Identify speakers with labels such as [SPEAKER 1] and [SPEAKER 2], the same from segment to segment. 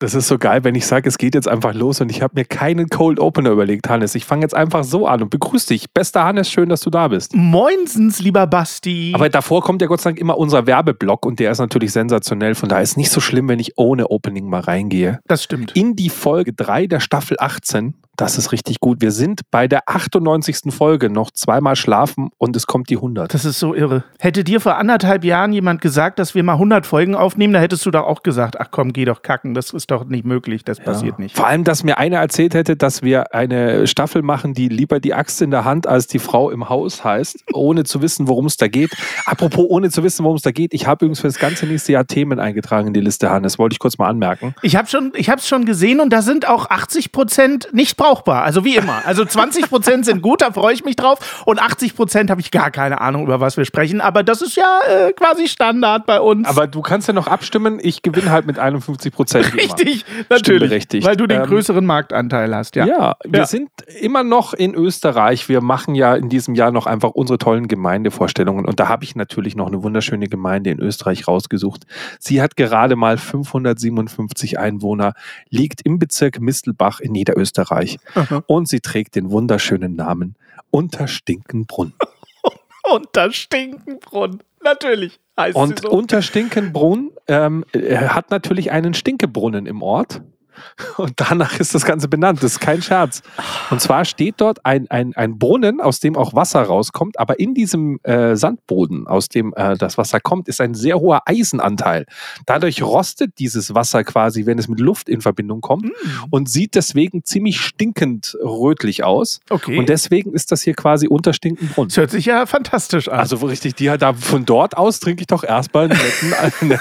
[SPEAKER 1] Das ist so geil, wenn ich sage, es geht jetzt einfach los und ich habe mir keinen Cold Opener überlegt, Hannes. Ich fange jetzt einfach so an und begrüße dich. Bester Hannes, schön, dass du da bist.
[SPEAKER 2] Moinsens, lieber Basti.
[SPEAKER 1] Aber davor kommt ja Gott sei Dank immer unser Werbeblock und der ist natürlich sensationell. Von daher ist es nicht so schlimm, wenn ich ohne Opening mal reingehe.
[SPEAKER 2] Das stimmt.
[SPEAKER 1] In die Folge 3 der Staffel 18 das ist richtig gut. Wir sind bei der 98. Folge noch zweimal schlafen und es kommt die 100.
[SPEAKER 2] Das ist so irre. Hätte dir vor anderthalb Jahren jemand gesagt, dass wir mal 100 Folgen aufnehmen, da hättest du doch auch gesagt, ach komm, geh doch kacken, das ist doch nicht möglich, das ja. passiert nicht.
[SPEAKER 1] Vor allem, dass mir einer erzählt hätte, dass wir eine Staffel machen, die lieber die Axt in der Hand als die Frau im Haus heißt, ohne zu wissen, worum es da geht. Apropos, ohne zu wissen, worum es da geht, ich habe übrigens für das ganze nächste Jahr Themen eingetragen in die Liste, Hannes. Wollte ich kurz mal anmerken.
[SPEAKER 2] Ich habe es schon gesehen und da sind auch 80 Prozent nicht brauchbar brauchbar. Also wie immer. Also 20 Prozent sind gut, da freue ich mich drauf. Und 80 Prozent habe ich gar keine Ahnung, über was wir sprechen. Aber das ist ja äh, quasi Standard bei uns.
[SPEAKER 1] Aber du kannst ja noch abstimmen. Ich gewinne halt mit 51 Prozent.
[SPEAKER 2] Richtig, natürlich. Richtig. Weil du den ähm, größeren Marktanteil hast, ja.
[SPEAKER 1] Ja, wir ja. sind immer noch in Österreich. Wir machen ja in diesem Jahr noch einfach unsere tollen Gemeindevorstellungen. Und da habe ich natürlich noch eine wunderschöne Gemeinde in Österreich rausgesucht. Sie hat gerade mal 557 Einwohner, liegt im Bezirk Mistelbach in Niederösterreich. Aha. Und sie trägt den wunderschönen Namen Unterstinkenbrunn.
[SPEAKER 2] Unterstinkenbrunn, natürlich.
[SPEAKER 1] Heißt und so. Unterstinkenbrunn ähm, hat natürlich einen Stinkebrunnen im Ort. Und danach ist das Ganze benannt. Das ist kein Scherz. Und zwar steht dort ein, ein, ein Brunnen, aus dem auch Wasser rauskommt, aber in diesem äh, Sandboden, aus dem äh, das Wasser kommt, ist ein sehr hoher Eisenanteil. Dadurch rostet dieses Wasser quasi, wenn es mit Luft in Verbindung kommt mm. und sieht deswegen ziemlich stinkend rötlich aus.
[SPEAKER 2] Okay.
[SPEAKER 1] Und deswegen ist das hier quasi unter Stinkenbrunnen. Das
[SPEAKER 2] hört sich ja fantastisch an.
[SPEAKER 1] Also richtig, die da von dort aus trinke ich doch erstmal einen netten,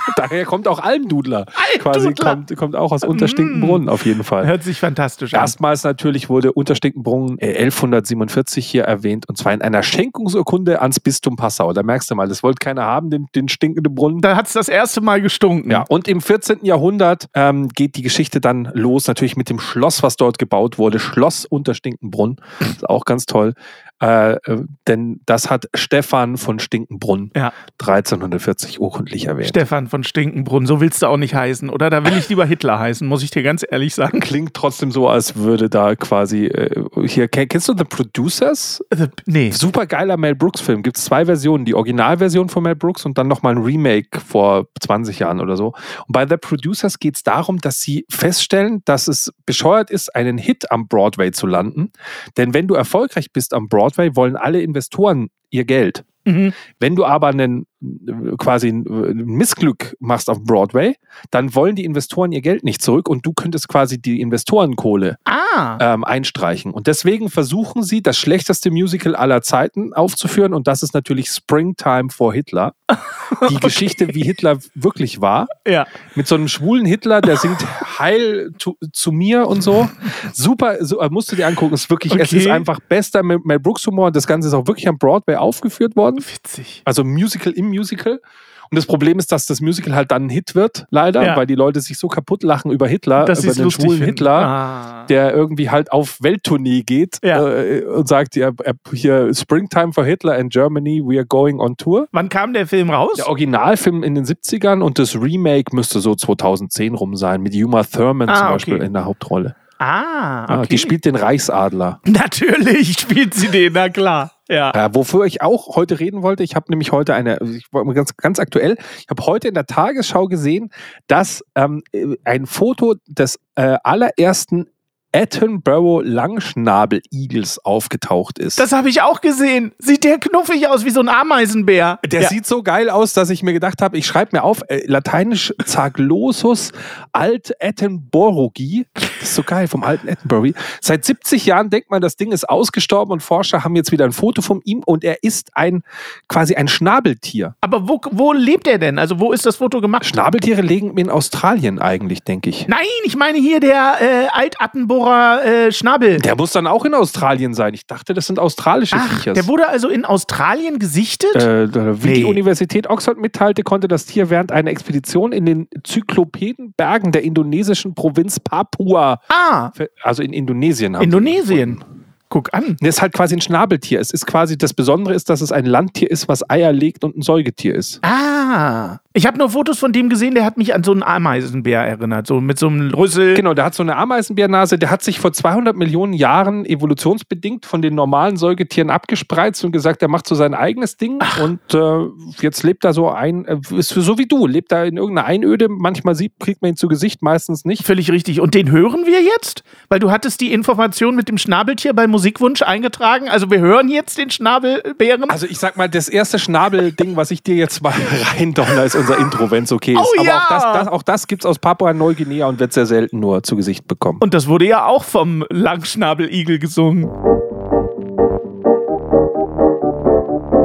[SPEAKER 1] daher kommt auch Almdudler. Almdudler. Quasi kommt, kommt auch aus Unterstinkenbrunnen auf jeden Fall.
[SPEAKER 2] Hört sich fantastisch an.
[SPEAKER 1] Erstmals natürlich wurde Unterstinkenbrunnen 1147 hier erwähnt und zwar in einer Schenkungsurkunde ans Bistum Passau. Da merkst du mal, das wollte keiner haben, den, den stinkenden Brunnen.
[SPEAKER 2] Da hat es das erste Mal gestunken.
[SPEAKER 1] Ja, und im 14. Jahrhundert ähm, geht die Geschichte dann los, natürlich mit dem Schloss, was dort gebaut wurde. Schloss Unterstinkenbrunn. Das ist auch ganz toll. Äh, äh, denn das hat Stefan von Stinkenbrunn ja. 1340 urkundlich erwähnt.
[SPEAKER 2] Stefan von Stinkenbrunn, so willst du auch nicht heißen, oder? Da will ich lieber Hitler heißen, muss ich dir ganz ehrlich sagen.
[SPEAKER 1] Klingt trotzdem so, als würde da quasi äh, hier, kennst du The Producers?
[SPEAKER 2] The, nee.
[SPEAKER 1] Super geiler Mel Brooks Film. Gibt es zwei Versionen, die Originalversion von Mel Brooks und dann nochmal ein Remake vor 20 Jahren oder so. Und bei The Producers geht es darum, dass sie feststellen, dass es bescheuert ist, einen Hit am Broadway zu landen. Denn wenn du erfolgreich bist am Broadway, Broadway wollen alle Investoren ihr Geld. Mhm. Wenn du aber einen quasi ein Missglück machst auf Broadway, dann wollen die Investoren ihr Geld nicht zurück und du könntest quasi die Investorenkohle
[SPEAKER 2] ah.
[SPEAKER 1] ähm, einstreichen. Und deswegen versuchen sie, das schlechteste Musical aller Zeiten aufzuführen und das ist natürlich Springtime for Hitler. Die. Geschichte, wie Hitler wirklich war.
[SPEAKER 2] Ja.
[SPEAKER 1] Mit so einem schwulen Hitler, der singt Heil zu, zu mir und so. Super, so, musst du dir angucken. Es ist wirklich, okay. es ist einfach bester Mel Brooks Humor das Ganze ist auch wirklich am Broadway aufgeführt worden.
[SPEAKER 2] Witzig.
[SPEAKER 1] Also Musical im Musical. Und das Problem ist, dass das Musical halt dann ein Hit wird, leider, ja. weil die Leute sich so kaputt lachen über Hitler,
[SPEAKER 2] dass
[SPEAKER 1] über
[SPEAKER 2] den schwulen
[SPEAKER 1] Hitler, ah. der irgendwie halt auf Welttournee geht
[SPEAKER 2] ja.
[SPEAKER 1] äh, und sagt, ja, hier Springtime for Hitler in Germany, we are going on tour.
[SPEAKER 2] Wann kam der Film raus?
[SPEAKER 1] Der Originalfilm in den 70ern und das Remake müsste so 2010 rum sein, mit Uma Thurman ah, zum Beispiel okay. in der Hauptrolle.
[SPEAKER 2] Ah, okay.
[SPEAKER 1] die spielt den Reichsadler.
[SPEAKER 2] Natürlich spielt sie den, na klar. Ja.
[SPEAKER 1] Äh, wofür ich auch heute reden wollte, ich habe nämlich heute eine, ich war ganz, ganz aktuell, ich habe heute in der Tagesschau gesehen, dass ähm, ein Foto des äh, allerersten Attenborough Langschnabeligels aufgetaucht ist.
[SPEAKER 2] Das habe ich auch gesehen. Sieht der knuffig aus wie so ein Ameisenbär.
[SPEAKER 1] der
[SPEAKER 2] ja.
[SPEAKER 1] sieht so geil aus, dass ich mir gedacht habe, ich schreibe mir auf, äh, lateinisch Zaglosus alt Attenboroughi. Das ist so geil, vom alten Attenborough. Seit 70 Jahren denkt man, das Ding ist ausgestorben und Forscher haben jetzt wieder ein Foto von ihm und er ist ein quasi ein Schnabeltier.
[SPEAKER 2] Aber wo, wo lebt er denn? Also wo ist das Foto gemacht?
[SPEAKER 1] Schnabeltiere legen in Australien eigentlich, denke ich.
[SPEAKER 2] Nein, ich meine hier der äh, Altattenbohrer äh, Schnabel.
[SPEAKER 1] Der muss dann auch in Australien sein. Ich dachte, das sind australische
[SPEAKER 2] Ach,
[SPEAKER 1] Viecher.
[SPEAKER 2] der wurde also in Australien gesichtet?
[SPEAKER 1] Äh, wie
[SPEAKER 2] Nee.
[SPEAKER 1] die Universität Oxford mitteilte, konnte das Tier während einer Expedition in den Zyklopedenbergen der indonesischen Provinz Papua,
[SPEAKER 2] ah,
[SPEAKER 1] also in Indonesien.
[SPEAKER 2] Indonesien. Guck an.
[SPEAKER 1] Das ist halt quasi ein Schnabeltier. Es ist quasi, das Besondere ist, dass es ein Landtier ist, was Eier legt und ein Säugetier ist.
[SPEAKER 2] Ah. Ich habe nur Fotos von dem gesehen, der hat mich an so einen Ameisenbär erinnert. So mit so einem Rüssel.
[SPEAKER 1] Genau, der hat so eine Ameisenbärnase, der hat sich vor 200 Millionen Jahren evolutionsbedingt von den normalen Säugetieren abgespreizt und gesagt, er macht so sein eigenes Ding und äh, jetzt lebt er so ein, äh, ist so wie du, lebt er in irgendeiner Einöde, manchmal sieht, kriegt man ihn zu Gesicht, meistens nicht.
[SPEAKER 2] Völlig richtig. Und den hören wir jetzt? Weil du hattest die Information mit dem Schnabeltier bei Musikwunsch eingetragen. Also wir hören jetzt den Schnabelbären.
[SPEAKER 1] Also ich sag mal, das erste Schnabelding, was ich dir jetzt mal reindonner, ist unser Intro, wenn es okay ist.
[SPEAKER 2] Oh
[SPEAKER 1] Aber
[SPEAKER 2] ja!
[SPEAKER 1] auch das, das, auch das gibt es aus Papua-Neuguinea und wird sehr selten nur zu Gesicht bekommen.
[SPEAKER 2] Und das wurde ja auch vom Langschnabeligel gesungen.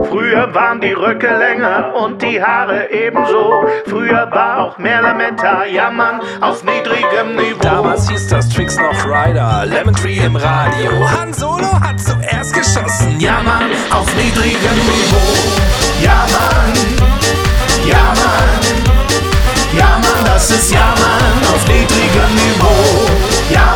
[SPEAKER 2] Früher waren die Röcke länger und die Haare ebenso. Früher war auch mehr Lametta, jammern auf niedrigem Niveau.
[SPEAKER 3] Damals hieß das Tricks noch Rider, Lemon Tree im Radio. Han Solo hat zuerst geschossen.
[SPEAKER 2] Ja, Mann, auf niedrigem Niveau. Ja, Mann, ja, Mann, das ist Ja, Mann, auf niedrigem Niveau. Ja,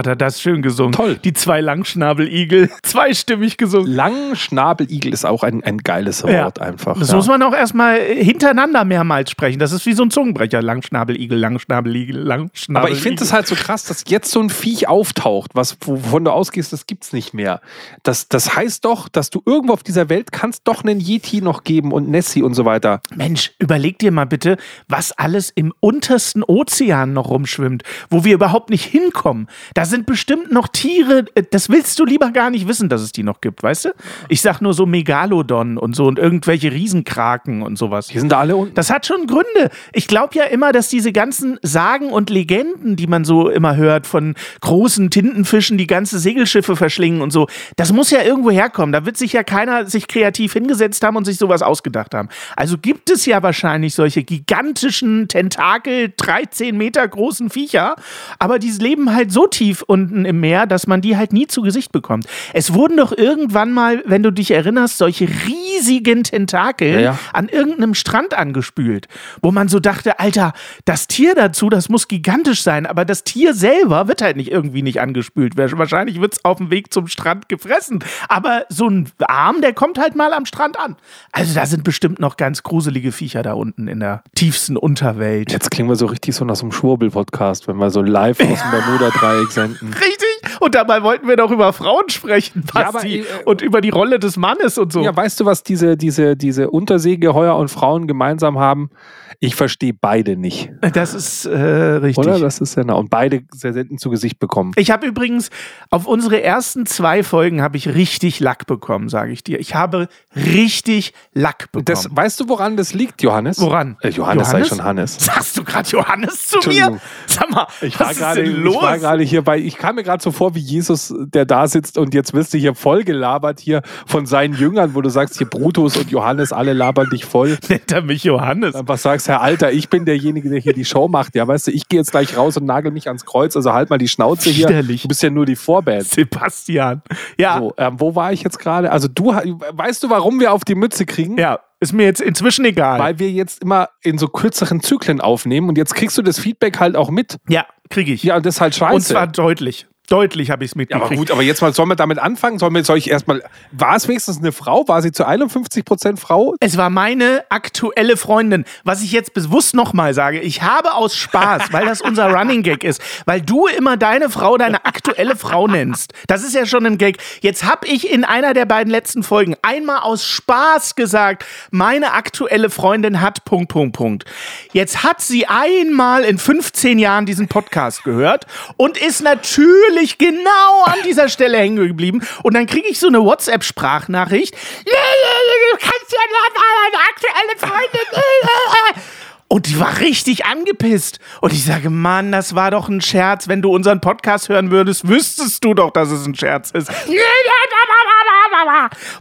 [SPEAKER 2] hat er das schön gesungen.
[SPEAKER 1] Toll.
[SPEAKER 2] Die zwei Langschnabeligel, zweistimmig gesungen.
[SPEAKER 1] Langschnabeligel ist auch ein, ein geiles Wort einfach.
[SPEAKER 2] Das
[SPEAKER 1] ja.
[SPEAKER 2] muss man auch erstmal hintereinander mehrmals sprechen. Das ist wie so ein Zungenbrecher. Langschnabeligel, Langschnabeligel, Langschnabeligel.
[SPEAKER 1] Aber ich finde es halt so krass, dass jetzt so ein Viech auftaucht, was, wovon du ausgehst, das gibt's nicht mehr. Das, das heißt doch, dass du irgendwo auf dieser Welt kannst doch einen Yeti noch geben und Nessie und so weiter.
[SPEAKER 2] Mensch, überleg dir mal bitte, was alles im untersten Ozean noch rumschwimmt, wo wir überhaupt nicht hinkommen. Da sind bestimmt noch Tiere, äh, das willst du lieber gar nicht wissen, dass es die noch gibt, weißt du? Ich sag nur so Megalodon und so und irgendwelche Riesenkraken und sowas.
[SPEAKER 1] Die sind da alle unten.
[SPEAKER 2] Das hat schon Gründe. Ich glaube ja immer, dass diese ganzen Sagen und Legenden, die man so immer hört, von großen Tintenfischen, die ganze Segelschiffe verschlingen und so, das muss ja irgendwo herkommen. Da wird sich ja keiner sich kreativ hingesetzt haben und sich sowas ausgedacht haben. Also gibt es ja wahrscheinlich solche gigantischen Tentakel, 13 Meter großen Viecher, aber die leben halt so tief unten im Meer, dass man die halt nie zu Gesicht bekommt. Es wurden doch irgendwann mal, wenn du dich erinnerst, solche riesigen Tentakel
[SPEAKER 1] Ja, ja.
[SPEAKER 2] an irgendeinem Strand angespült, wo man so dachte, Alter, das Tier dazu, das muss gigantisch sein, aber das Tier selber wird halt nicht irgendwie nicht angespült. Wahrscheinlich wird es auf dem Weg zum Strand gefressen, aber so ein Arm, der kommt halt mal am Strand an. Also da sind bestimmt noch ganz gruselige Viecher da unten in der tiefsten Unterwelt.
[SPEAKER 1] Jetzt klingen wir so richtig so nach so einem Schwurbel-Podcast, wenn wir so live aus dem Bermuda-Dreieck senden.
[SPEAKER 2] Richtig. Und dabei wollten wir doch über Frauen sprechen,
[SPEAKER 1] Ja, aber,
[SPEAKER 2] Basti.
[SPEAKER 1] äh,
[SPEAKER 2] und über die Rolle des Mannes und so.
[SPEAKER 1] Ja, weißt du, was diese, diese, diese Unterseegeheuer und Frauen gemeinsam haben? Ich verstehe beide nicht.
[SPEAKER 2] das ist äh, richtig.
[SPEAKER 1] Oder? Das ist ja nah. Und beide sehr selten zu Gesicht bekommen.
[SPEAKER 2] Ich habe übrigens auf unsere ersten zwei Folgen habe ich richtig Lack bekommen, sage ich dir. Ich habe richtig Lack bekommen.
[SPEAKER 1] Das, weißt du, woran das liegt, Johannes?
[SPEAKER 2] Woran?
[SPEAKER 1] Äh, Johannes,
[SPEAKER 2] Johannes?
[SPEAKER 1] ich schon Hannes.
[SPEAKER 2] Sagst du gerade Johannes zu mir? Sag mal,
[SPEAKER 1] Ich
[SPEAKER 2] was
[SPEAKER 1] war
[SPEAKER 2] ist
[SPEAKER 1] gerade,
[SPEAKER 2] denn
[SPEAKER 1] ich
[SPEAKER 2] los?
[SPEAKER 1] war gerade hier bei, ich kam mir gerade so vor wie Jesus, der da sitzt und jetzt wirst du hier voll gelabert hier von seinen Jüngern, wo du sagst, hier Brutus und Johannes, alle labern dich voll.
[SPEAKER 2] Nennt er mich Johannes?
[SPEAKER 1] Einfach sagst, Herr Alter, ich bin derjenige, der hier die Show macht. Ja, weißt du, ich gehe jetzt gleich raus und nagel mich ans Kreuz, also halt mal die Schnauze hier.
[SPEAKER 2] Widerlich.
[SPEAKER 1] Du bist ja nur die Vorband.
[SPEAKER 2] Sebastian. Ja,
[SPEAKER 1] So, ähm, wo war ich jetzt gerade? Also du, weißt du, warum wir auf die Mütze kriegen?
[SPEAKER 2] ja, ist mir jetzt inzwischen egal.
[SPEAKER 1] Weil wir jetzt immer in so kürzeren Zyklen aufnehmen und jetzt kriegst du das Feedback halt auch mit.
[SPEAKER 2] ja, kriege ich.
[SPEAKER 1] Ja, und das ist halt scheiße.
[SPEAKER 2] Und zwar deutlich. Deutlich habe ich es
[SPEAKER 1] Ja,
[SPEAKER 2] mitgekriegt.
[SPEAKER 1] aber gut, aber jetzt mal, sollen wir damit anfangen? Sollen wir, soll ich erstmal, war es wenigstens eine Frau? War sie zu 51 Prozent Frau?
[SPEAKER 2] Es war meine aktuelle Freundin. Was ich jetzt bewusst nochmal sage, ich habe aus Spaß, weil das unser Running Gag ist, weil du immer deine Frau deine aktuelle Frau nennst. Das ist ja schon ein Gag. Jetzt habe ich in einer der beiden letzten Folgen einmal aus Spaß gesagt, meine aktuelle Freundin hat Punkt, Punkt, Punkt. Jetzt hat sie einmal in 15 Jahren diesen Podcast gehört und ist natürlich genau an dieser Stelle hängen geblieben. Und dann kriege ich so eine WhatsApp-Sprachnachricht. Du kannst ja deine aktuelle Freundin. Und die war richtig angepisst. Und ich sage, Mann, das war doch ein Scherz. Wenn du unseren Podcast hören würdest, wüsstest du doch, dass es ein Scherz ist.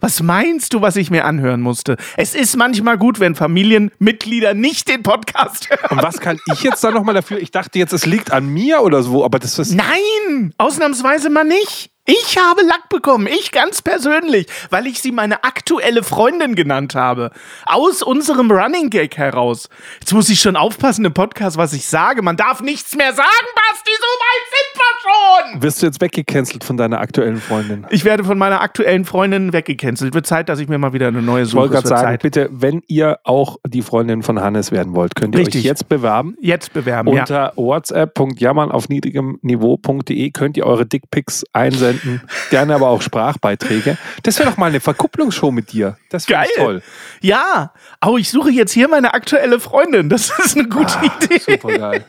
[SPEAKER 2] Was meinst du, was ich mir anhören musste? Es ist manchmal gut, wenn Familienmitglieder nicht den Podcast hören.
[SPEAKER 1] Und was kann ich jetzt da nochmal dafür? Ich dachte jetzt, es liegt an mir oder so, aber das ist.
[SPEAKER 2] Nein, ausnahmsweise mal nicht. Ich habe Lack bekommen, ich ganz persönlich, weil ich sie meine aktuelle Freundin genannt habe. Aus unserem Running Gag heraus. Jetzt muss ich schon aufpassen im Podcast, was ich sage. Man darf nichts mehr sagen, Basti, so weit sind wir schon.
[SPEAKER 1] Wirst du jetzt weggecancelt von deiner aktuellen Freundin?
[SPEAKER 2] Ich werde von meiner aktuellen Freundin weggecancelt. Wird Zeit, dass ich mir mal wieder eine neue
[SPEAKER 1] Ich
[SPEAKER 2] suche.
[SPEAKER 1] wollte
[SPEAKER 2] Es
[SPEAKER 1] gerade sagen,
[SPEAKER 2] Zeit.
[SPEAKER 1] bitte, wenn ihr auch die Freundin von Hannes werden wollt, könnt ihr
[SPEAKER 2] Richtig.
[SPEAKER 1] euch jetzt bewerben.
[SPEAKER 2] Jetzt bewerben, ja.
[SPEAKER 1] Unter whatsapp.jammern auf niedrigem Niveau.de könnt ihr eure Dickpics einsenden. Gerne aber auch Sprachbeiträge. Das wäre doch mal eine Verkupplungsshow mit dir. Das wäre toll.
[SPEAKER 2] Ja, oh, ich suche jetzt hier meine aktuelle Freundin. Das ist eine gute Idee.
[SPEAKER 1] Super geil.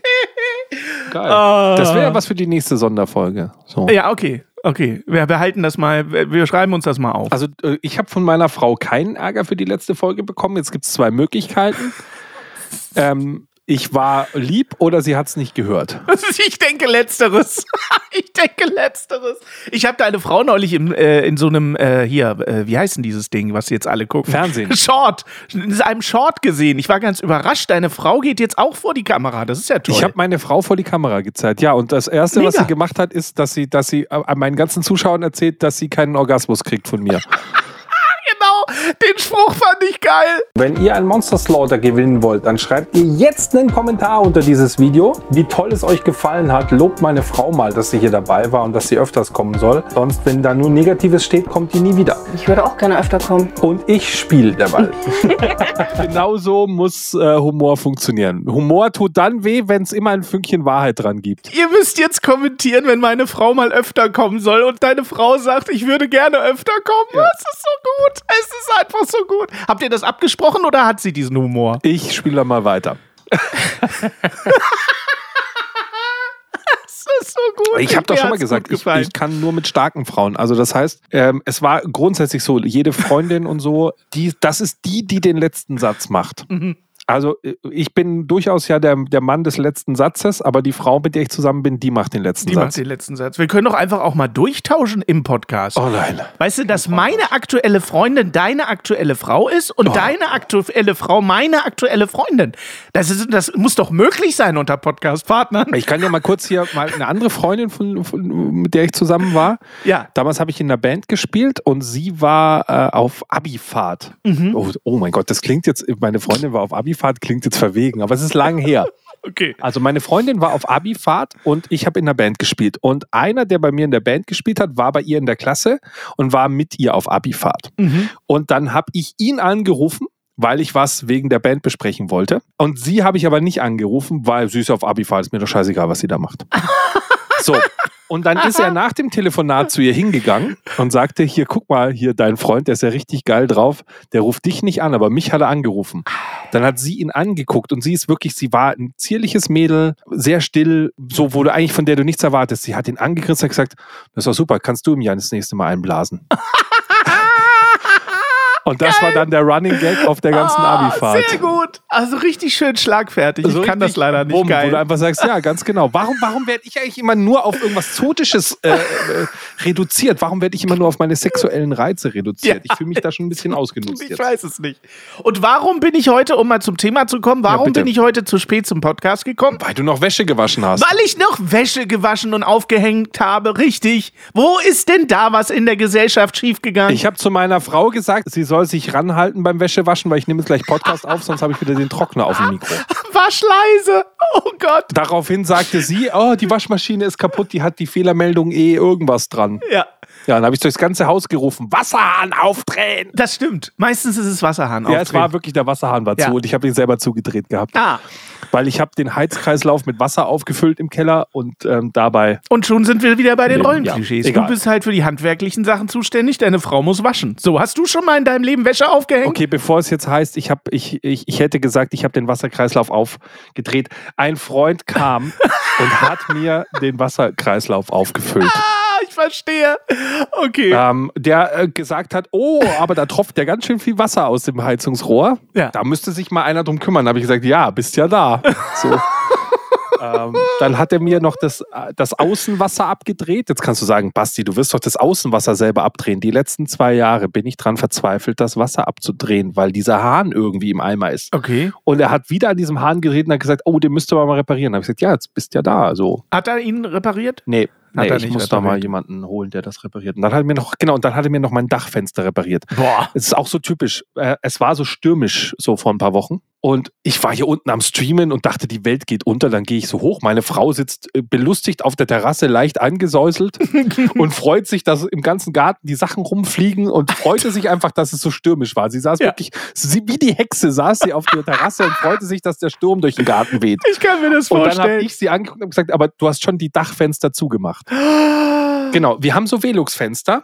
[SPEAKER 1] Geil. Das wäre was für die nächste Sonderfolge. So.
[SPEAKER 2] Ja, okay. Okay, wir behalten das mal, wir schreiben uns das mal auf.
[SPEAKER 1] Also äh, ich habe von meiner Frau keinen Ärger für die letzte Folge bekommen. Jetzt gibt es zwei Möglichkeiten. Ähm, ich war lieb oder sie hat es nicht gehört.
[SPEAKER 2] Ich denke letzteres. Ich denke letzteres. Ich habe deine Frau neulich im, äh, in so einem, äh, hier, äh, wie heißt denn dieses Ding, was jetzt alle gucken?
[SPEAKER 1] Fernsehen.
[SPEAKER 2] Short. In einem Short gesehen. Ich war ganz überrascht. Deine Frau geht jetzt auch vor die Kamera. Das ist ja toll.
[SPEAKER 1] Ich habe meine Frau vor die Kamera gezeigt. Ja, und das Erste, was
[SPEAKER 2] Mega.
[SPEAKER 1] sie gemacht hat, ist, dass sie, dass sie äh, meinen ganzen Zuschauern erzählt, dass sie keinen Orgasmus kriegt von mir.
[SPEAKER 2] Genau, den Spruch fand ich geil.
[SPEAKER 4] Wenn ihr ein Monster Slaughter gewinnen wollt, dann schreibt ihr jetzt einen Kommentar unter dieses Video, wie toll es euch gefallen hat. Lobt meine Frau mal, dass sie hier dabei war und dass sie öfters kommen soll. Sonst, wenn da nur Negatives steht, kommt die nie wieder.
[SPEAKER 5] Ich würde auch gerne öfter kommen.
[SPEAKER 4] Und ich spiele derweil.
[SPEAKER 1] Genauso muss äh, Humor funktionieren. Humor tut dann weh, wenn es immer ein Fünkchen Wahrheit dran gibt.
[SPEAKER 2] Ihr müsst jetzt kommentieren, wenn meine Frau mal öfter kommen soll und deine Frau sagt, ich würde gerne öfter kommen. Es ist so gut. Es ist einfach so gut. Habt ihr das abgesprochen oder hat sie diesen Humor?
[SPEAKER 1] Ich spiele mal weiter.
[SPEAKER 2] Es ist so gut.
[SPEAKER 1] Ich habe doch schon mal gesagt, ich, ich kann nur mit starken Frauen. Also das heißt, ähm, es war grundsätzlich so, jede Freundin und so, die, das ist die, die den letzten Satz macht.
[SPEAKER 2] Mhm.
[SPEAKER 1] Also äh, ich bin durchaus ja der, der Mann des letzten Satzes, aber die Frau, mit der ich zusammen bin, die macht den letzten
[SPEAKER 2] Die macht
[SPEAKER 1] Satz.
[SPEAKER 2] den letzten Satz. Wir können doch einfach auch mal durchtauschen im Podcast.
[SPEAKER 1] Oh nein.
[SPEAKER 2] Weißt du, dass meine aktuelle Freundin deine aktuelle Frau ist und
[SPEAKER 1] Oh.
[SPEAKER 2] deine aktuelle Frau meine aktuelle Freundin? Das, ist, das muss doch möglich sein unter Podcast-Partnern.
[SPEAKER 1] Ich kann ja mal kurz hier mal eine andere Freundin, von, von, mit der ich zusammen war.
[SPEAKER 2] Ja.
[SPEAKER 1] Damals habe ich in einer Band gespielt und sie war äh, auf Abifahrt.
[SPEAKER 2] Mhm.
[SPEAKER 1] Oh, oh mein Gott, das klingt jetzt, meine Freundin war auf Abifahrt, klingt jetzt verwegen, aber es ist lang her.
[SPEAKER 2] Okay.
[SPEAKER 1] Also meine Freundin war auf Abifahrt und ich habe in der Band gespielt. Und einer, der bei mir in der Band gespielt hat, war bei ihr in der Klasse und war mit ihr auf Abifahrt.
[SPEAKER 2] Mhm.
[SPEAKER 1] Und dann habe ich ihn angerufen, weil ich was wegen der Band besprechen wollte. Und sie habe ich aber nicht angerufen, weil sie ist auf Abifahrt, ist mir doch scheißegal, was sie da macht. So. Und dann ist er nach dem Telefonat zu ihr hingegangen und sagte, hier, guck mal, hier dein Freund, der ist ja richtig geil drauf, der ruft dich nicht an, aber mich hat er angerufen. Dann hat sie ihn angeguckt und sie ist wirklich, sie war ein zierliches Mädel, sehr still, so du eigentlich von der du nichts erwartest. Sie hat ihn angegrinst und gesagt, das doch super, kannst du ihm ja das nächste Mal einblasen. Und das war dann der Running Gag auf der ganzen
[SPEAKER 2] Ah,
[SPEAKER 1] Abifahrt.
[SPEAKER 2] Sehr gut. Also richtig schön schlagfertig. Ich
[SPEAKER 1] So
[SPEAKER 2] kann das leider nicht
[SPEAKER 1] bumm, Wo du
[SPEAKER 2] geil.
[SPEAKER 1] einfach sagst, ja, ganz genau. Warum, warum werde ich eigentlich immer nur auf irgendwas Zotisches äh, äh, reduziert? Warum werde ich immer nur auf meine sexuellen Reize reduziert?
[SPEAKER 2] Ja.
[SPEAKER 1] Ich fühle mich da schon ein bisschen ausgenutzt
[SPEAKER 2] Ich
[SPEAKER 1] jetzt.
[SPEAKER 2] weiß es nicht. Und warum bin ich heute, um mal zum Thema zu kommen, warum
[SPEAKER 1] bitte.
[SPEAKER 2] bin ich heute zu spät zum Podcast gekommen?
[SPEAKER 1] Weil du noch Wäsche gewaschen hast.
[SPEAKER 2] Weil ich noch Wäsche gewaschen und aufgehängt habe, richtig. Wo ist denn da was in der Gesellschaft schiefgegangen?
[SPEAKER 1] Ich habe zu meiner Frau gesagt, sie soll sich ranhalten beim Wäschewaschen, weil ich nehme jetzt gleich Podcast auf, sonst habe ich wieder den Trockner auf dem Mikro.
[SPEAKER 2] Wasch leise. Oh Gott.
[SPEAKER 1] Daraufhin sagte sie, oh, die Waschmaschine ist kaputt, die hat die Fehlermeldung eh irgendwas dran.
[SPEAKER 2] Ja.
[SPEAKER 1] Ja, dann habe ich durchs ganze Haus gerufen, Wasserhahn aufdrehen.
[SPEAKER 2] Das stimmt. Meistens ist es Wasserhahn.
[SPEAKER 1] Ja, es
[SPEAKER 2] aufdrehen.
[SPEAKER 1] war wirklich der Wasserhahn war
[SPEAKER 2] Ja.
[SPEAKER 1] zu und ich habe ihn selber zugedreht gehabt.
[SPEAKER 2] Ah.
[SPEAKER 1] Weil ich habe den Heizkreislauf mit Wasser aufgefüllt im Keller und ähm, dabei
[SPEAKER 2] Und schon sind wir wieder bei den
[SPEAKER 1] Ja,
[SPEAKER 2] Rollenklischees.
[SPEAKER 1] egal.
[SPEAKER 2] du bist halt für die handwerklichen Sachen zuständig, deine Frau muss waschen. So, hast du schon mal in deinem Leben Wäsche aufgehängt?
[SPEAKER 1] Okay, bevor es jetzt heißt, ich, hab, ich, ich, ich hätte gesagt, ich habe den Wasserkreislauf aufgedreht. Ein Freund kam und hat mir den Wasserkreislauf aufgefüllt.
[SPEAKER 2] Ah, verstehe. Okay.
[SPEAKER 1] Ähm, der äh, gesagt hat, oh, aber da tropft ja ganz schön viel Wasser aus dem Heizungsrohr.
[SPEAKER 2] Ja.
[SPEAKER 1] Da müsste sich mal einer drum kümmern. Da habe ich gesagt, ja, bist ja da. So. ähm, dann hat er mir noch das, äh, das Außenwasser abgedreht. Jetzt kannst du sagen, Basti, du wirst doch das Außenwasser selber abdrehen. Die letzten zwei Jahre bin ich dran verzweifelt, das Wasser abzudrehen, weil dieser Hahn irgendwie im Eimer ist.
[SPEAKER 2] Okay.
[SPEAKER 1] Und er hat wieder an diesem Hahn geredet und hat gesagt, oh, den müsste man mal reparieren. Da habe ich gesagt, ja, jetzt bist ja da. So.
[SPEAKER 2] Hat er ihn repariert?
[SPEAKER 1] Nee,
[SPEAKER 2] Hat
[SPEAKER 1] nee ich muss da mal jemanden holen, der das repariert. Und dann hat er mir noch, genau, und dann hat er mir noch mein Dachfenster repariert.
[SPEAKER 2] Boah.
[SPEAKER 1] Es ist auch so typisch. Äh, es war so stürmisch so vor ein paar Wochen. Und ich war hier unten am Streamen und dachte, die Welt geht unter. Dann gehe ich so hoch. Meine Frau sitzt äh, belustigt auf der Terrasse, leicht angesäuselt und freut sich, dass im ganzen Garten die Sachen rumfliegen und freute sich einfach, dass es so stürmisch war. Sie saß
[SPEAKER 2] Ja.
[SPEAKER 1] wirklich, sie, wie die Hexe saß sie auf der Terrasse und freute sich, dass der Sturm durch den Garten weht.
[SPEAKER 2] Ich kann mir das
[SPEAKER 1] Und dann habe
[SPEAKER 2] vorstellen.
[SPEAKER 1] ich sie angeguckt und gesagt, aber du hast schon die Dachfenster zugemacht. Genau, wir haben so Velux-Fenster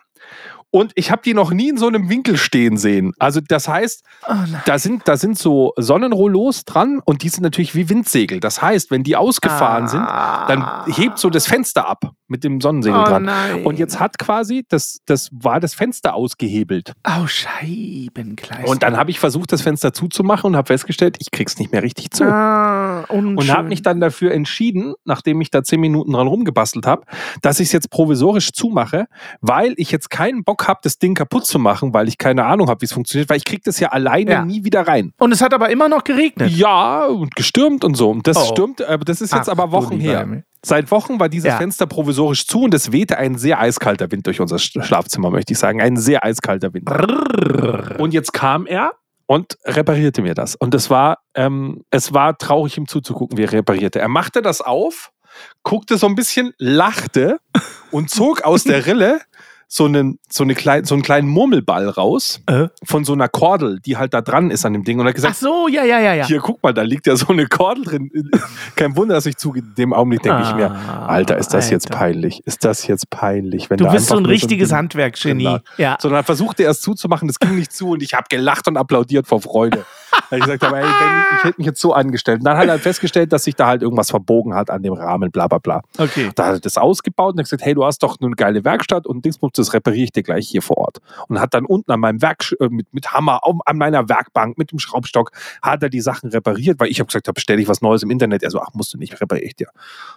[SPEAKER 1] und ich habe die noch nie in so einem Winkel stehen sehen. Also das heißt,
[SPEAKER 2] Oh
[SPEAKER 1] da sind, da sind so Sonnenrollos dran und die sind natürlich wie Windsegel. Das heißt, wenn die ausgefahren sind, dann hebt so das Fenster ab mit dem Sonnensegel
[SPEAKER 2] Ah. Oh
[SPEAKER 1] dran.
[SPEAKER 2] nein.
[SPEAKER 1] Und jetzt hat quasi, das, das war das Fenster ausgehebelt.
[SPEAKER 2] Oh, Scheibenkleister.
[SPEAKER 1] Und dann habe ich versucht, das Fenster zuzumachen und habe festgestellt, ich krieg's nicht mehr richtig zu.
[SPEAKER 2] Ah,
[SPEAKER 1] Und habe mich dann dafür entschieden, nachdem ich da zehn Minuten dran rumgebastelt habe, dass ich es jetzt provisorisch zumache, weil ich jetzt keinen Bock habe, das Ding kaputt zu machen, weil ich keine Ahnung habe, wie es funktioniert, weil ich kriege das ja alleine
[SPEAKER 2] Ja.
[SPEAKER 1] nie wieder rein.
[SPEAKER 2] Und es hat aber immer noch geregnet.
[SPEAKER 1] Ja, und gestürmt und so. Und das
[SPEAKER 2] Oh.
[SPEAKER 1] stürmt, aber das ist jetzt
[SPEAKER 2] Ach,
[SPEAKER 1] aber Wochen her. Seit Wochen war dieses
[SPEAKER 2] Ja.
[SPEAKER 1] Fenster provisorisch zu und es wehte ein sehr eiskalter Wind durch unser Sch- Schlafzimmer, möchte ich sagen. Ein sehr eiskalter Wind. Und jetzt kam er und reparierte mir das. Und es war, ähm, es war traurig, ihm zuzugucken, wie er reparierte. Er machte das auf, guckte so ein bisschen, lachte und zog aus der Rille so einen, so, eine klein, so einen kleinen Murmelball raus
[SPEAKER 2] Äh?
[SPEAKER 1] von so einer Kordel, die halt da dran ist an dem Ding. Und er hat
[SPEAKER 2] Ach
[SPEAKER 1] gesagt,
[SPEAKER 2] so, ja, ja, ja, ja.
[SPEAKER 1] hier, guck mal, da liegt ja so eine Kordel drin. Kein Wunder, dass ich zu dem Augenblick denke ich mir,
[SPEAKER 2] Ah,
[SPEAKER 1] Alter, ist das jetzt
[SPEAKER 2] Alter.
[SPEAKER 1] peinlich? Ist das jetzt peinlich? Wenn
[SPEAKER 2] Du bist so ein richtiges
[SPEAKER 1] Ding
[SPEAKER 2] Handwerksgenie.
[SPEAKER 1] drin lag?
[SPEAKER 2] Ja.
[SPEAKER 1] Sondern er versuchte erst zuzumachen, das ging nicht zu und ich habe gelacht und applaudiert vor Freude. Weil ich gesagt habe, ey, wenn, ich hätte mich jetzt so angestellt. Und dann hat er festgestellt, dass sich da halt irgendwas verbogen hat an dem Rahmen, bla bla bla.
[SPEAKER 2] Okay.
[SPEAKER 1] Da hat er das ausgebaut und hat gesagt, hey, du hast doch eine geile Werkstatt und Dingsbums, das repariere ich dir gleich hier vor Ort. Und hat dann unten an meinem Werk, äh, mit, mit Hammer, auf- an meiner Werkbank, mit dem Schraubstock, hat er die Sachen repariert, weil ich habe gesagt, da bestelle ich was Neues im Internet. Er so, ach, musst du nicht, repariere ich dir.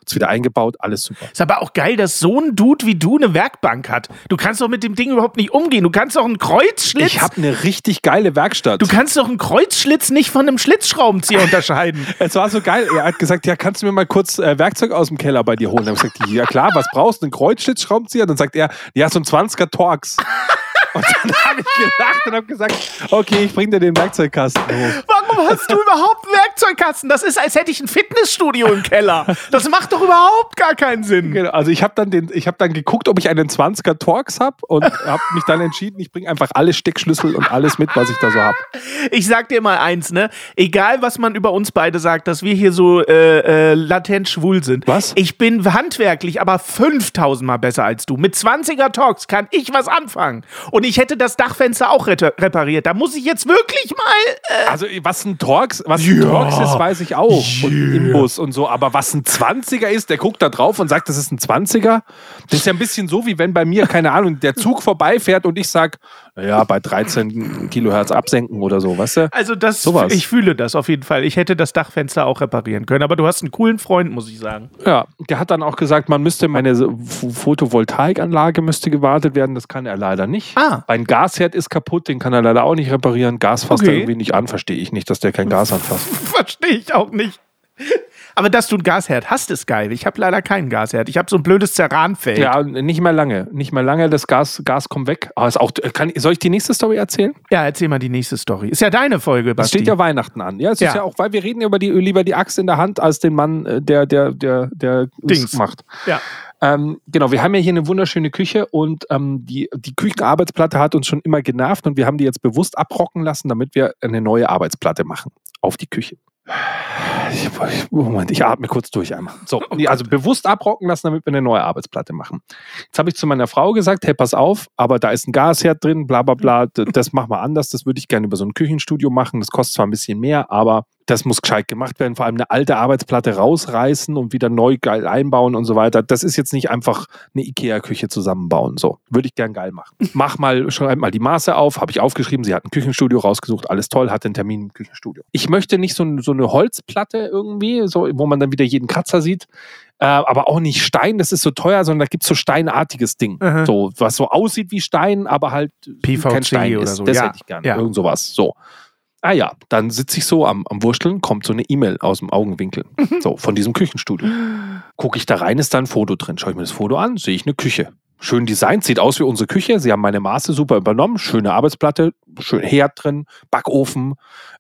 [SPEAKER 1] Hat's wieder eingebaut, alles super.
[SPEAKER 2] Ist aber auch geil, dass so ein Dude wie du eine Werkbank hat. Du kannst doch mit dem Ding überhaupt nicht umgehen. Du kannst doch einen Kreuzschlitz.
[SPEAKER 1] Ich habe eine richtig geile Werkstatt.
[SPEAKER 2] du kannst doch einen Kreuzschlitz nicht von einem Schlitzschraubenzieher unterscheiden.
[SPEAKER 1] Es war so geil. Er hat gesagt, ja, kannst du mir mal kurz äh, Werkzeug aus dem Keller bei dir holen? Dann habe ich gesagt, ja klar, was brauchst du? Einen Kreuzschlitzschraubenzieher? Dann sagt er, ja, so ein 20er Torx. Und dann habe ich gelacht und habe gesagt, okay, ich bring dir den Werkzeugkasten hoch.
[SPEAKER 2] Warum hast du überhaupt einen Werkzeugkasten? Das ist, als hätte ich ein Fitnessstudio im Keller. Das macht doch überhaupt gar keinen Sinn.
[SPEAKER 1] Genau, Also ich habe dann, den- ich hab dann geguckt, ob ich einen 20er Torx habe und habe mich dann entschieden, ich bringe einfach alle Steckschlüssel und alles mit, was ich da so habe.
[SPEAKER 2] Ich sag dir mal eins, ne? Egal, was man über uns beide sagt, dass wir hier so äh, äh, latent schwul sind.
[SPEAKER 1] Was?
[SPEAKER 2] Ich bin handwerklich aber 5000 Mal besser als du. Mit 20er Talks kann ich was anfangen. Und ich hätte das Dachfenster auch repariert. Da muss ich jetzt wirklich mal. Äh,
[SPEAKER 1] Also was ein Torx, was ein Torx ist, weiß ich auch. Und Imbus und so. Aber was ein 20er ist, der guckt da drauf und sagt, das ist ein 20er. Das ist ja ein bisschen so, wie wenn bei mir, keine Ahnung, der Zug vorbeifährt und ich sag, ja, bei 13 Kilohertz absenken oder so, weißt du?
[SPEAKER 2] also das,
[SPEAKER 1] Sowas.
[SPEAKER 2] ich fühle das auf jeden Fall. Ich hätte das Dachfenster auch reparieren können. Aber du hast einen coolen Freund, muss ich sagen.
[SPEAKER 1] Ja, der hat dann auch gesagt, man müsste, meine Ph- Photovoltaikanlage müsste gewartet werden. Das kann er leider nicht.
[SPEAKER 2] Ah.
[SPEAKER 1] Mein Gasherd ist kaputt, den kann er leider auch nicht reparieren. Gas fasst
[SPEAKER 2] Okay.
[SPEAKER 1] er irgendwie nicht an, verstehe ich nicht, dass der kein Gas anfasst.
[SPEAKER 2] Verstehe ich auch nicht. Aber dass du ein Gasherd hast, ist geil. Ich habe leider keinen Gasherd. Ich habe so ein blödes Ceranfeld.
[SPEAKER 1] Ja, nicht mehr lange. Nicht mehr lange. Das Gas, Gas kommt weg. Aber ist auch, kann, soll ich die nächste Story erzählen?
[SPEAKER 2] Ja, erzähl mal die nächste Story. Ist ja deine Folge,
[SPEAKER 1] Es
[SPEAKER 2] Basti.
[SPEAKER 1] steht ja Weihnachten an. Ja, es
[SPEAKER 2] Ja.
[SPEAKER 1] ist ja auch, weil wir reden ja über die, lieber die Axt in der Hand als den Mann, äh, der, der, der, der
[SPEAKER 2] Dings.
[SPEAKER 1] es macht.
[SPEAKER 2] ja.
[SPEAKER 1] Ähm, genau, wir haben ja hier eine wunderschöne Küche und ähm, die, die Küchenarbeitsplatte hat uns schon immer genervt und wir haben die jetzt bewusst abrocken lassen, damit wir eine neue Arbeitsplatte machen auf die Küche. Ich, Moment, ich atme kurz durch einmal. So, also bewusst abrocken lassen, damit wir eine neue Arbeitsplatte machen. Jetzt habe ich zu meiner Frau gesagt, hey, pass auf, aber da ist ein Gasherd drin, bla bla bla, das machen wir anders, das würde ich gerne über so ein Küchenstudio machen, das kostet zwar ein bisschen mehr, aber das muss gescheit gemacht werden, vor allem eine alte Arbeitsplatte rausreißen und wieder neu geil einbauen und so weiter. Das ist jetzt nicht einfach eine Ikea-Küche zusammenbauen. So, würde ich gern geil machen. Mach mal, schreib mal die Maße auf, habe ich aufgeschrieben, sie hat ein Küchenstudio rausgesucht, alles toll, hat den Termin im Küchenstudio. Ich möchte nicht so, so eine Holzplatte irgendwie, so, wo man dann wieder jeden Kratzer sieht, äh, aber auch nicht Stein, das ist so teuer, sondern da gibt es so steinartiges Ding.
[SPEAKER 2] Mhm.
[SPEAKER 1] So, was so aussieht wie Stein, aber halt
[SPEAKER 2] PVC
[SPEAKER 1] kein Stein
[SPEAKER 2] oder
[SPEAKER 1] ist.
[SPEAKER 2] so.
[SPEAKER 1] Das
[SPEAKER 2] Ja,
[SPEAKER 1] hätte ich gerne.
[SPEAKER 2] ja.
[SPEAKER 1] Irgend sowas. So. Ah ja, dann sitze ich so am, am Wursteln, kommt so eine E-Mail aus dem Augenwinkel. So, von diesem Küchenstudio. Gucke ich da rein, ist da ein Foto drin. Schaue ich mir das Foto an, sehe ich eine Küche. Schön designt, sieht aus wie unsere Küche. Sie haben meine Maße super übernommen. Schöne Arbeitsplatte, schön Herd drin, Backofen,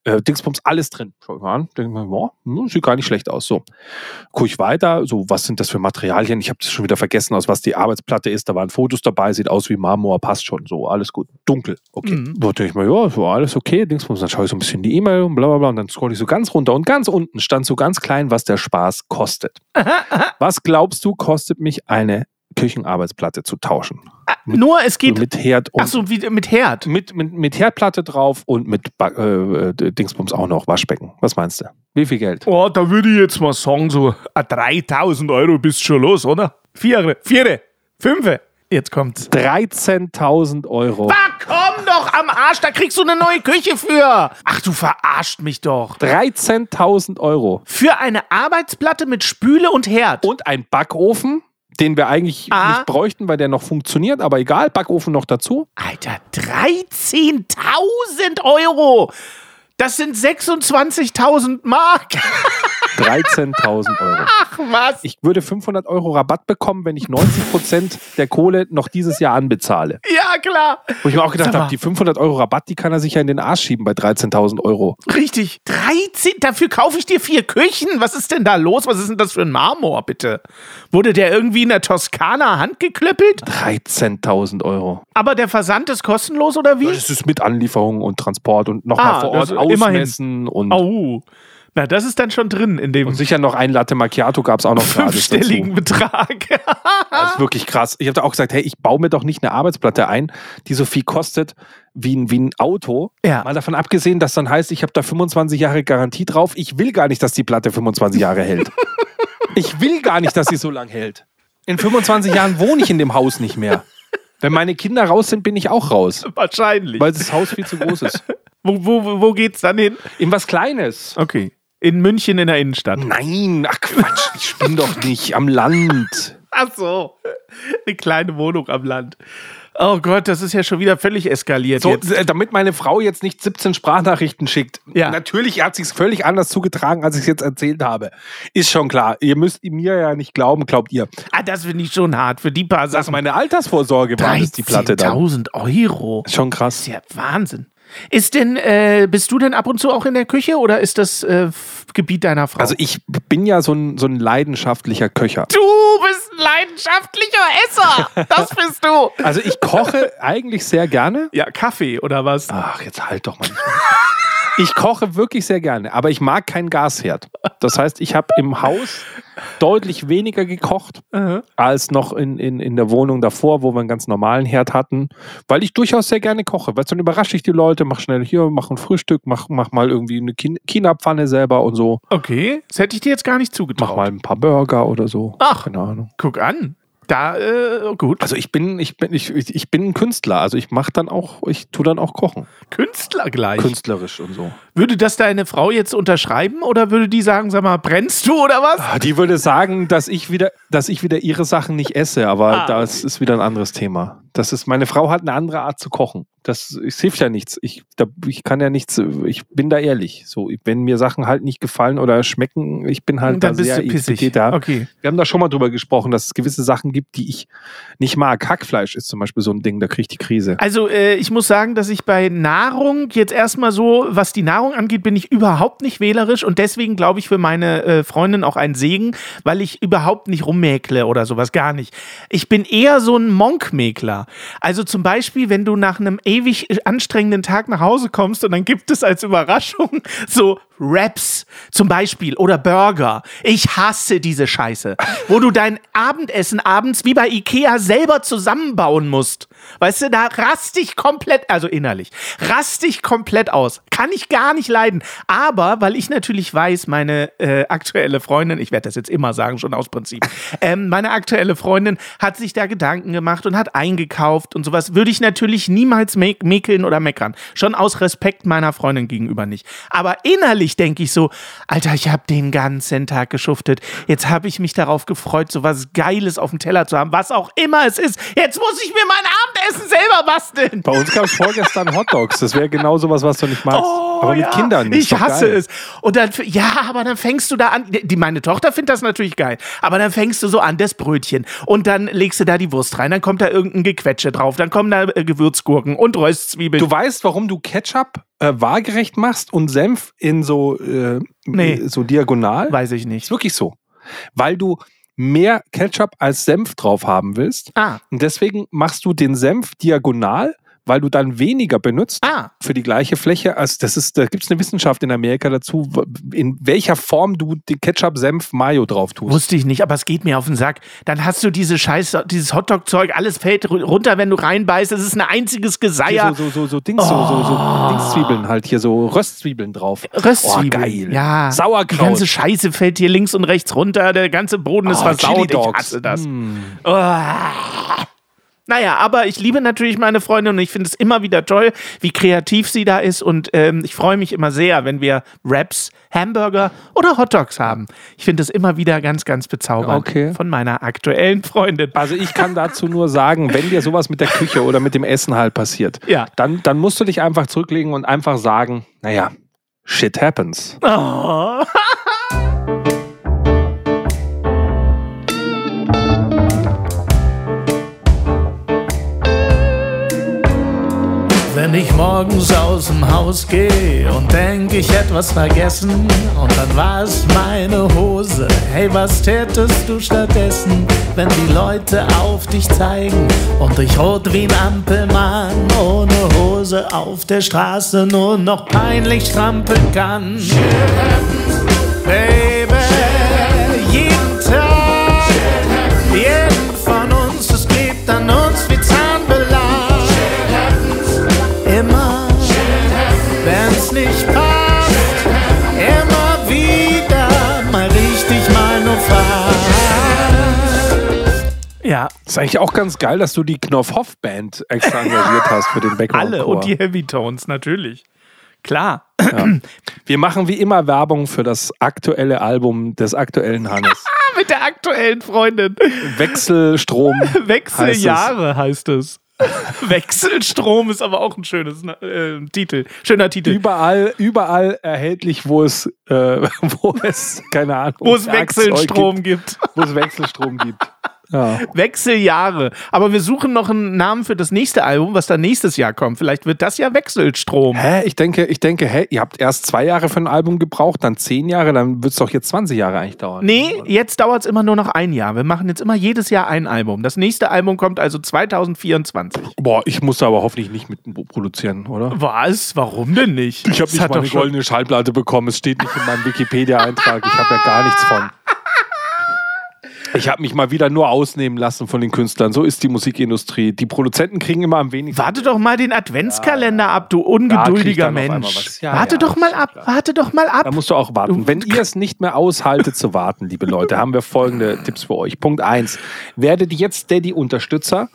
[SPEAKER 1] äh, Dingsbums, alles drin. Schau ich mal an, denke mir, boah, hm, sieht gar nicht schlecht aus. So, gucke ich weiter, so, was sind das für Materialien? Ich habe das schon wieder vergessen, aus was die Arbeitsplatte ist. Da waren Fotos dabei, sieht aus wie Marmor, passt schon. So, alles gut. Dunkel, okay.
[SPEAKER 2] Mhm.
[SPEAKER 1] Da denke ich mir, ja, so alles okay, Dingsbums. Dann schaue ich so ein bisschen die E-Mail und bla bla bla. Und dann scroll ich so ganz runter und ganz unten stand so ganz klein, was der Spaß kostet. Was glaubst du, kostet mich eine Küchenarbeitsplatte zu tauschen?
[SPEAKER 2] Nur es geht.
[SPEAKER 1] mit Herd und
[SPEAKER 2] Ach so, wie mit Herd.
[SPEAKER 1] mit, mit, mit Herdplatte drauf und mit ba äh, äh, Dingsbums auch noch, Waschbecken. Was meinst du? Wie viel Geld?
[SPEAKER 2] Oh, da würde ich jetzt mal sagen, so ah, 3000 Euro bist schon los, oder? Viere, viere, fünfe. Jetzt kommt's.
[SPEAKER 1] 13.000 Euro.
[SPEAKER 2] Ah, komm doch am Arsch, da kriegst du eine neue Küche für. Ach, du verarscht mich doch.
[SPEAKER 1] 13.000 Euro.
[SPEAKER 2] Für eine Arbeitsplatte mit Spüle und Herd.
[SPEAKER 1] Und ein Backofen, den wir eigentlich
[SPEAKER 2] Ah.
[SPEAKER 1] nicht bräuchten, weil der noch funktioniert, aber egal, Backofen noch dazu.
[SPEAKER 2] Alter, 13.000 Euro. Das sind 26.000 Mark.
[SPEAKER 1] 13.000 Euro.
[SPEAKER 2] Ach was.
[SPEAKER 1] Ich würde 500 Euro Rabatt bekommen, wenn ich 90 Prozent der Kohle noch dieses Jahr anbezahle.
[SPEAKER 2] Ja, klar.
[SPEAKER 1] Wo ich mir auch gedacht habe, die 500 Euro Rabatt, die kann er sich ja in den Arsch schieben bei 13.000 Euro.
[SPEAKER 2] Richtig. 13. Dafür kaufe ich dir vier Küchen. Was ist denn da los? Was ist denn das für ein Marmor, bitte? Wurde der irgendwie in der Toskana handgeklöppelt?
[SPEAKER 1] 13.000 Euro.
[SPEAKER 2] Aber der Versand ist kostenlos oder wie?
[SPEAKER 1] Das ist mit Anlieferung und Transport und nochmal
[SPEAKER 2] Ah,
[SPEAKER 1] vor Ort
[SPEAKER 2] ist immerhin.
[SPEAKER 1] ausmessen und,
[SPEAKER 2] Au. Na, das ist dann schon drin in dem
[SPEAKER 1] und sicher noch ein Latte Macchiato gab es auch noch
[SPEAKER 2] fünfstelligen Betrag.
[SPEAKER 1] Das ist wirklich krass. Ich habe da auch gesagt, hey, ich baue mir doch nicht eine Arbeitsplatte ein, die so viel kostet wie ein, wie ein Auto.
[SPEAKER 2] Ja.
[SPEAKER 1] Mal davon abgesehen, dass dann heißt, ich habe da 25 Jahre Garantie drauf. Ich will gar nicht, dass die Platte 25 Jahre hält. Ich will gar nicht, dass sie so lang hält. In 25 Jahren wohne ich in dem Haus nicht mehr. Wenn meine Kinder raus sind, bin ich auch raus.
[SPEAKER 2] Wahrscheinlich.
[SPEAKER 1] Weil das Haus viel zu groß ist.
[SPEAKER 2] Wo, wo, wo geht's dann hin?
[SPEAKER 1] In was Kleines.
[SPEAKER 2] Okay. In München in der Innenstadt.
[SPEAKER 1] Nein, ach Quatsch, ich bin doch nicht am Land.
[SPEAKER 2] Ach so. Eine kleine Wohnung am Land. Oh Gott, das ist ja schon wieder völlig eskaliert
[SPEAKER 1] So,
[SPEAKER 2] jetzt.
[SPEAKER 1] äh, damit meine Frau jetzt nicht 17 Sprachnachrichten schickt.
[SPEAKER 2] Ja.
[SPEAKER 1] Natürlich hat sie es völlig anders zugetragen, als ich es jetzt erzählt habe. Ist schon klar. Ihr müsst mir ja nicht glauben, glaubt ihr.
[SPEAKER 2] Ah, das finde ich schon hart. Für die paar
[SPEAKER 1] Das ist
[SPEAKER 2] Sachen.
[SPEAKER 1] meine Altersvorsorge war das die Platte da.
[SPEAKER 2] 13.000 Euro.
[SPEAKER 1] Ist schon
[SPEAKER 2] Das
[SPEAKER 1] krass.
[SPEAKER 2] ist ja Wahnsinn. Ist denn, äh, bist du denn ab und zu auch in der Küche oder ist das äh, Gebiet deiner Frau?
[SPEAKER 1] Also ich bin ja so ein, so ein leidenschaftlicher Köcher.
[SPEAKER 2] du bist ein leidenschaftlicher Esser. Das bist du.
[SPEAKER 1] Also ich koche eigentlich sehr gerne.
[SPEAKER 2] Ja, Kaffee oder was?
[SPEAKER 1] Ach, jetzt halt doch mal. Ich koche wirklich sehr gerne, aber ich mag keinen Gasherd. Das heißt, ich habe im Haus deutlich weniger gekocht
[SPEAKER 2] Aha.
[SPEAKER 1] als noch in, in, in der Wohnung davor, wo wir einen ganz normalen Herd hatten, weil ich durchaus sehr gerne koche. Weil dann überrasche ich die Leute, mach schnell hier, mach ein Frühstück, mach, mach mal irgendwie eine China-Pfanne selber und so.
[SPEAKER 2] Okay, das hätte ich dir jetzt gar nicht zugetraut.
[SPEAKER 1] Mach mal ein paar Burger oder so.
[SPEAKER 2] Ach.
[SPEAKER 1] keine Ahnung.
[SPEAKER 2] Guck an. Da, äh, gut.
[SPEAKER 1] Also ich bin, ich bin, ich, ich bin ein Künstler. Also ich mache dann auch, ich tue dann auch kochen.
[SPEAKER 2] Künstler gleich.
[SPEAKER 1] Künstlerisch und so.
[SPEAKER 2] Würde das deine Frau jetzt unterschreiben oder würde die sagen, sag mal, brennst du oder was?
[SPEAKER 1] Ah, Die würde sagen, dass ich wieder, dass ich wieder ihre Sachen nicht esse, aber
[SPEAKER 2] Ah,
[SPEAKER 1] das ist wieder ein anderes Thema. Das ist, meine Frau hat eine andere Art zu kochen. Das, es hilft ja nichts. Ich, da, ich kann ja nichts, ich bin da ehrlich. So, wenn mir Sachen halt nicht gefallen oder schmecken, ich bin halt
[SPEAKER 2] Dann
[SPEAKER 1] da sehr
[SPEAKER 2] pissig.
[SPEAKER 1] Etiketter.
[SPEAKER 2] Okay.
[SPEAKER 1] Wir haben da schon mal drüber gesprochen, dass es gewisse Sachen gibt, die ich nicht mag. Hackfleisch ist zum Beispiel so ein Ding, da kriege ich die Krise.
[SPEAKER 2] Also äh, ich muss sagen, dass ich bei Nahrung jetzt erstmal so, was die Nahrung angeht, bin ich überhaupt nicht wählerisch und deswegen glaube ich für meine äh, Freundin auch ein Segen, weil ich überhaupt nicht rummäkle oder sowas, gar nicht. Ich bin eher so ein Monkmäkler. Also zum Beispiel, wenn du nach einem ewig anstrengenden Tag nach Hause kommst und dann gibt es als Überraschung so Wraps zum Beispiel oder Burger. Ich hasse diese Scheiße, wo du dein Abendessen abends wie bei Ikea selber zusammenbauen musst. Weißt du, da rast ich komplett, also innerlich, rast ich komplett aus. Kann ich gar nicht leiden. Aber, weil ich natürlich weiß, meine äh, aktuelle Freundin, ich werde das jetzt immer sagen, schon aus Prinzip, ähm, meine aktuelle Freundin hat sich da Gedanken gemacht und hat eingekauft und sowas, würde ich natürlich niemals mä mäkeln oder meckern. Schon aus Respekt meiner Freundin gegenüber nicht. Aber innerlich denke ich so, Alter, ich habe den ganzen Tag geschuftet. Jetzt habe ich mich darauf gefreut, so was Geiles auf dem Teller zu haben, was auch immer es ist. Jetzt muss ich mir mein Abendessen selber basteln.
[SPEAKER 1] Bei uns gab es vorgestern Hotdogs. Das wäre genau sowas, was du nicht magst.
[SPEAKER 2] Oh,
[SPEAKER 1] Aber mit
[SPEAKER 2] ja.
[SPEAKER 1] Kindern. ist
[SPEAKER 2] Ich hasse
[SPEAKER 1] geil.
[SPEAKER 2] es. Und dann, ja, aber dann fängst du da an. Die, meine Tochter findet das natürlich geil. Aber dann fängst du so an, das Brötchen. Und dann legst du da die Wurst rein. Dann kommt da irgendein Gequetsche drauf. Dann kommen da äh, Gewürzgurken und Röstzwiebeln.
[SPEAKER 1] Du weißt, warum du Ketchup äh, waagerecht machst und Senf in so, äh,
[SPEAKER 2] Nee.
[SPEAKER 1] so diagonal?
[SPEAKER 2] Weiß ich
[SPEAKER 1] Ist
[SPEAKER 2] nicht.
[SPEAKER 1] wirklich so. Weil du mehr Ketchup als Senf drauf haben willst.
[SPEAKER 2] Ah,
[SPEAKER 1] Und deswegen machst du den Senf diagonal, weil du dann weniger benutzt
[SPEAKER 2] ah.
[SPEAKER 1] für die gleiche Fläche. Also das ist, da gibt es eine Wissenschaft in Amerika dazu, in welcher Form du die Ketchup, Senf, Mayo drauf tust.
[SPEAKER 2] Wusste ich nicht, aber es geht mir auf den Sack. Dann hast du diese Scheiße, dieses Hotdog-Zeug, alles fällt ru- runter, wenn du reinbeißt. Es ist ein einziges Geseier.
[SPEAKER 1] so, so, so, so Dings, so, so, so Dingszwiebeln halt hier, so Röstzwiebeln drauf.
[SPEAKER 2] Röstzwiebeln.
[SPEAKER 1] Oh, geil.
[SPEAKER 2] Ja.
[SPEAKER 1] Sauerkraut.
[SPEAKER 2] Die ganze Scheiße fällt hier links und rechts runter. Der ganze Boden ist
[SPEAKER 1] Oh,
[SPEAKER 2] versaut.
[SPEAKER 1] Chili
[SPEAKER 2] Ich hasse das.
[SPEAKER 1] Mm.
[SPEAKER 2] Oh. Naja, aber ich liebe natürlich meine Freundin und ich finde es immer wieder toll, wie kreativ sie da ist. Und ähm, ich freue mich immer sehr, wenn wir Wraps, Hamburger oder Hotdogs haben. Ich finde es immer wieder ganz, ganz bezaubernd
[SPEAKER 1] Okay.
[SPEAKER 2] von meiner aktuellen Freundin.
[SPEAKER 1] Also ich kann dazu nur sagen, wenn dir sowas mit der Küche oder mit dem Essen halt passiert,
[SPEAKER 2] Ja.
[SPEAKER 1] dann, dann musst du dich einfach zurücklegen und einfach sagen, naja, shit happens.
[SPEAKER 2] Oh. Wenn ich morgens aus dem Haus gehe und denk, ich hätt was vergessen und dann war es meine Hose. Hey, was tätest du stattdessen, wenn die Leute auf dich zeigen und dich rot wie ein Ampelmann ohne Hose auf der Straße nur noch peinlich strampeln kann? Jeden Ja,
[SPEAKER 1] Ist eigentlich auch ganz geil, dass du die Knopf-Hoff-Band extra engagiert hast für den Background.
[SPEAKER 2] alle und die Heavy Tones, natürlich. Klar.
[SPEAKER 1] Wir machen wie immer Werbung für das aktuelle Album des aktuellen Hannes.
[SPEAKER 2] Mit der aktuellen Freundin.
[SPEAKER 1] Wechselstrom.
[SPEAKER 2] Wechseljahre heißt es. Wechselstrom ist aber auch ein schönes äh, Titel. Schöner Titel.
[SPEAKER 1] Überall, überall erhältlich, wo es, äh, wo es, keine Ahnung,
[SPEAKER 2] wo es Wechselstrom gibt.
[SPEAKER 1] gibt, wo es Wechselstrom gibt. Ja.
[SPEAKER 2] Wechseljahre. Aber wir suchen noch einen Namen für das nächste Album, was dann nächstes Jahr kommt. Vielleicht wird das ja Wechselstrom.
[SPEAKER 1] Hä? Ich denke, ich denke, hä, ihr habt erst zwei Jahre für ein Album gebraucht, dann zehn Jahre, dann wird es doch jetzt 20 Jahre eigentlich dauern.
[SPEAKER 2] Nee, jetzt dauert es immer nur noch ein Jahr. Wir machen jetzt immer jedes Jahr ein Album. Das nächste Album kommt also 2024.
[SPEAKER 1] Boah, ich muss da aber hoffentlich nicht mit produzieren, oder?
[SPEAKER 2] Was? Warum denn nicht?
[SPEAKER 1] Ich habe nicht
[SPEAKER 2] hat
[SPEAKER 1] mal
[SPEAKER 2] doch
[SPEAKER 1] eine
[SPEAKER 2] schon-
[SPEAKER 1] goldene Schallplatte bekommen. Es steht nicht in meinem Wikipedia-Eintrag. Ich habe ja gar nichts von. Ich habe mich mal wieder nur ausnehmen lassen von den Künstlern. So ist die Musikindustrie. Die Produzenten kriegen immer am wenigsten.
[SPEAKER 2] Warte doch mal den Adventskalender ab, du ungeduldiger Mensch.
[SPEAKER 1] Ja,
[SPEAKER 2] warte
[SPEAKER 1] ja,
[SPEAKER 2] doch mal ab,
[SPEAKER 1] klar.
[SPEAKER 2] warte doch mal ab.
[SPEAKER 1] Da musst du auch warten. Wenn ihr es nicht mehr aushaltet zu warten, liebe Leute, haben wir folgende Tipps für euch. Punkt eins: Werdet jetzt Steady-Unterstützer.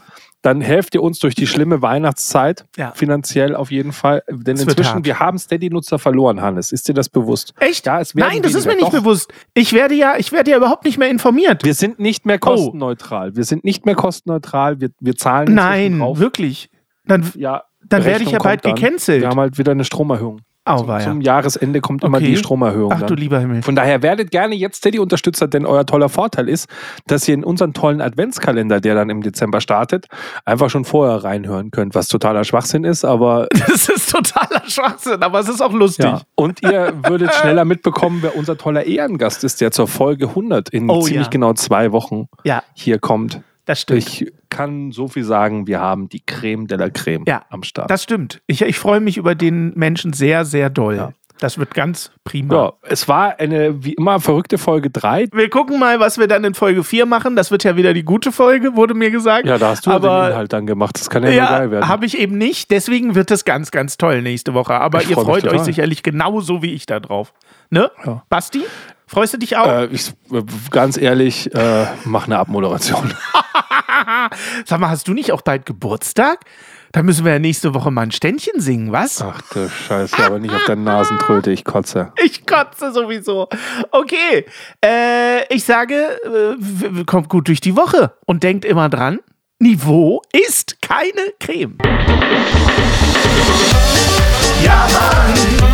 [SPEAKER 1] Dann helft ihr uns durch die schlimme Weihnachtszeit,
[SPEAKER 2] Ja.
[SPEAKER 1] finanziell auf jeden Fall. Denn
[SPEAKER 2] wird
[SPEAKER 1] inzwischen, wir haben Steady-Nutzer verloren, Hannes. Ist dir das bewusst?
[SPEAKER 2] Echt?
[SPEAKER 1] Ja, es werden
[SPEAKER 2] Nein, das ist mir nicht
[SPEAKER 1] Doch.
[SPEAKER 2] bewusst. Ich werde ja, ich werde ja überhaupt nicht mehr informiert.
[SPEAKER 1] Wir sind nicht mehr
[SPEAKER 2] Oh.
[SPEAKER 1] kostenneutral. Wir sind nicht mehr kostenneutral. Wir, wir zahlen
[SPEAKER 2] Nein,
[SPEAKER 1] drauf.
[SPEAKER 2] wirklich. Dann,
[SPEAKER 1] Ja,
[SPEAKER 2] dann werde ich ja bald gecancelt.
[SPEAKER 1] Wir haben halt wieder eine Stromerhöhung. Zum,
[SPEAKER 2] Auweia.
[SPEAKER 1] zum Jahresende kommt immer
[SPEAKER 2] Okay.
[SPEAKER 1] die Stromerhöhung.
[SPEAKER 2] Ach du
[SPEAKER 1] dann.
[SPEAKER 2] lieber Himmel.
[SPEAKER 1] Von daher werdet gerne jetzt Steady-Unterstützer, denn euer toller Vorteil ist, dass ihr in unseren tollen Adventskalender, der dann im Dezember startet, einfach schon vorher reinhören könnt, was totaler Schwachsinn ist, aber
[SPEAKER 2] Das ist totaler Schwachsinn, aber es ist auch lustig.
[SPEAKER 1] ja. Und ihr würdet schneller mitbekommen, wer unser toller Ehrengast ist, der zur Folge 100 in
[SPEAKER 2] Oh,
[SPEAKER 1] ziemlich
[SPEAKER 2] ja.
[SPEAKER 1] genau zwei Wochen
[SPEAKER 2] Ja,
[SPEAKER 1] hier kommt.
[SPEAKER 2] das stimmt.
[SPEAKER 1] Ich kann so viel sagen, wir haben die Creme de la Creme
[SPEAKER 2] Ja,
[SPEAKER 1] am Start.
[SPEAKER 2] Das stimmt. Ich, ich freue mich über den Menschen sehr, sehr doll.
[SPEAKER 1] Ja.
[SPEAKER 2] Das wird ganz prima.
[SPEAKER 1] ja, es war eine wie immer verrückte Folge 3.
[SPEAKER 2] Wir gucken mal, was wir dann in Folge 4 machen. Das wird ja wieder die gute Folge, wurde mir gesagt.
[SPEAKER 1] Ja, da hast du ja den
[SPEAKER 2] Aber
[SPEAKER 1] Inhalt dann gemacht. Das kann ja, nur geil
[SPEAKER 2] ja,
[SPEAKER 1] werden.
[SPEAKER 2] habe ich eben nicht. Deswegen wird es ganz, ganz toll nächste Woche. Aber
[SPEAKER 1] Ich
[SPEAKER 2] ihr
[SPEAKER 1] freu
[SPEAKER 2] freut euch sicherlich genauso wie ich da drauf. Ne?
[SPEAKER 1] Ja.
[SPEAKER 2] Basti, freust du dich auch?
[SPEAKER 1] Äh, ich, äh, ganz ehrlich, äh, mach eine Abmoderation.
[SPEAKER 2] Sag mal, hast du nicht auch bald Geburtstag? Da müssen wir ja nächste Woche mal ein Ständchen singen, was?
[SPEAKER 1] Ach du Scheiße, aber nicht auf der Nasentröte, ich kotze.
[SPEAKER 2] Ich kotze sowieso. Okay, äh, ich sage, äh, kommt gut durch die Woche und denkt immer dran, Niveau ist keine Creme.
[SPEAKER 3] Ja, Mann.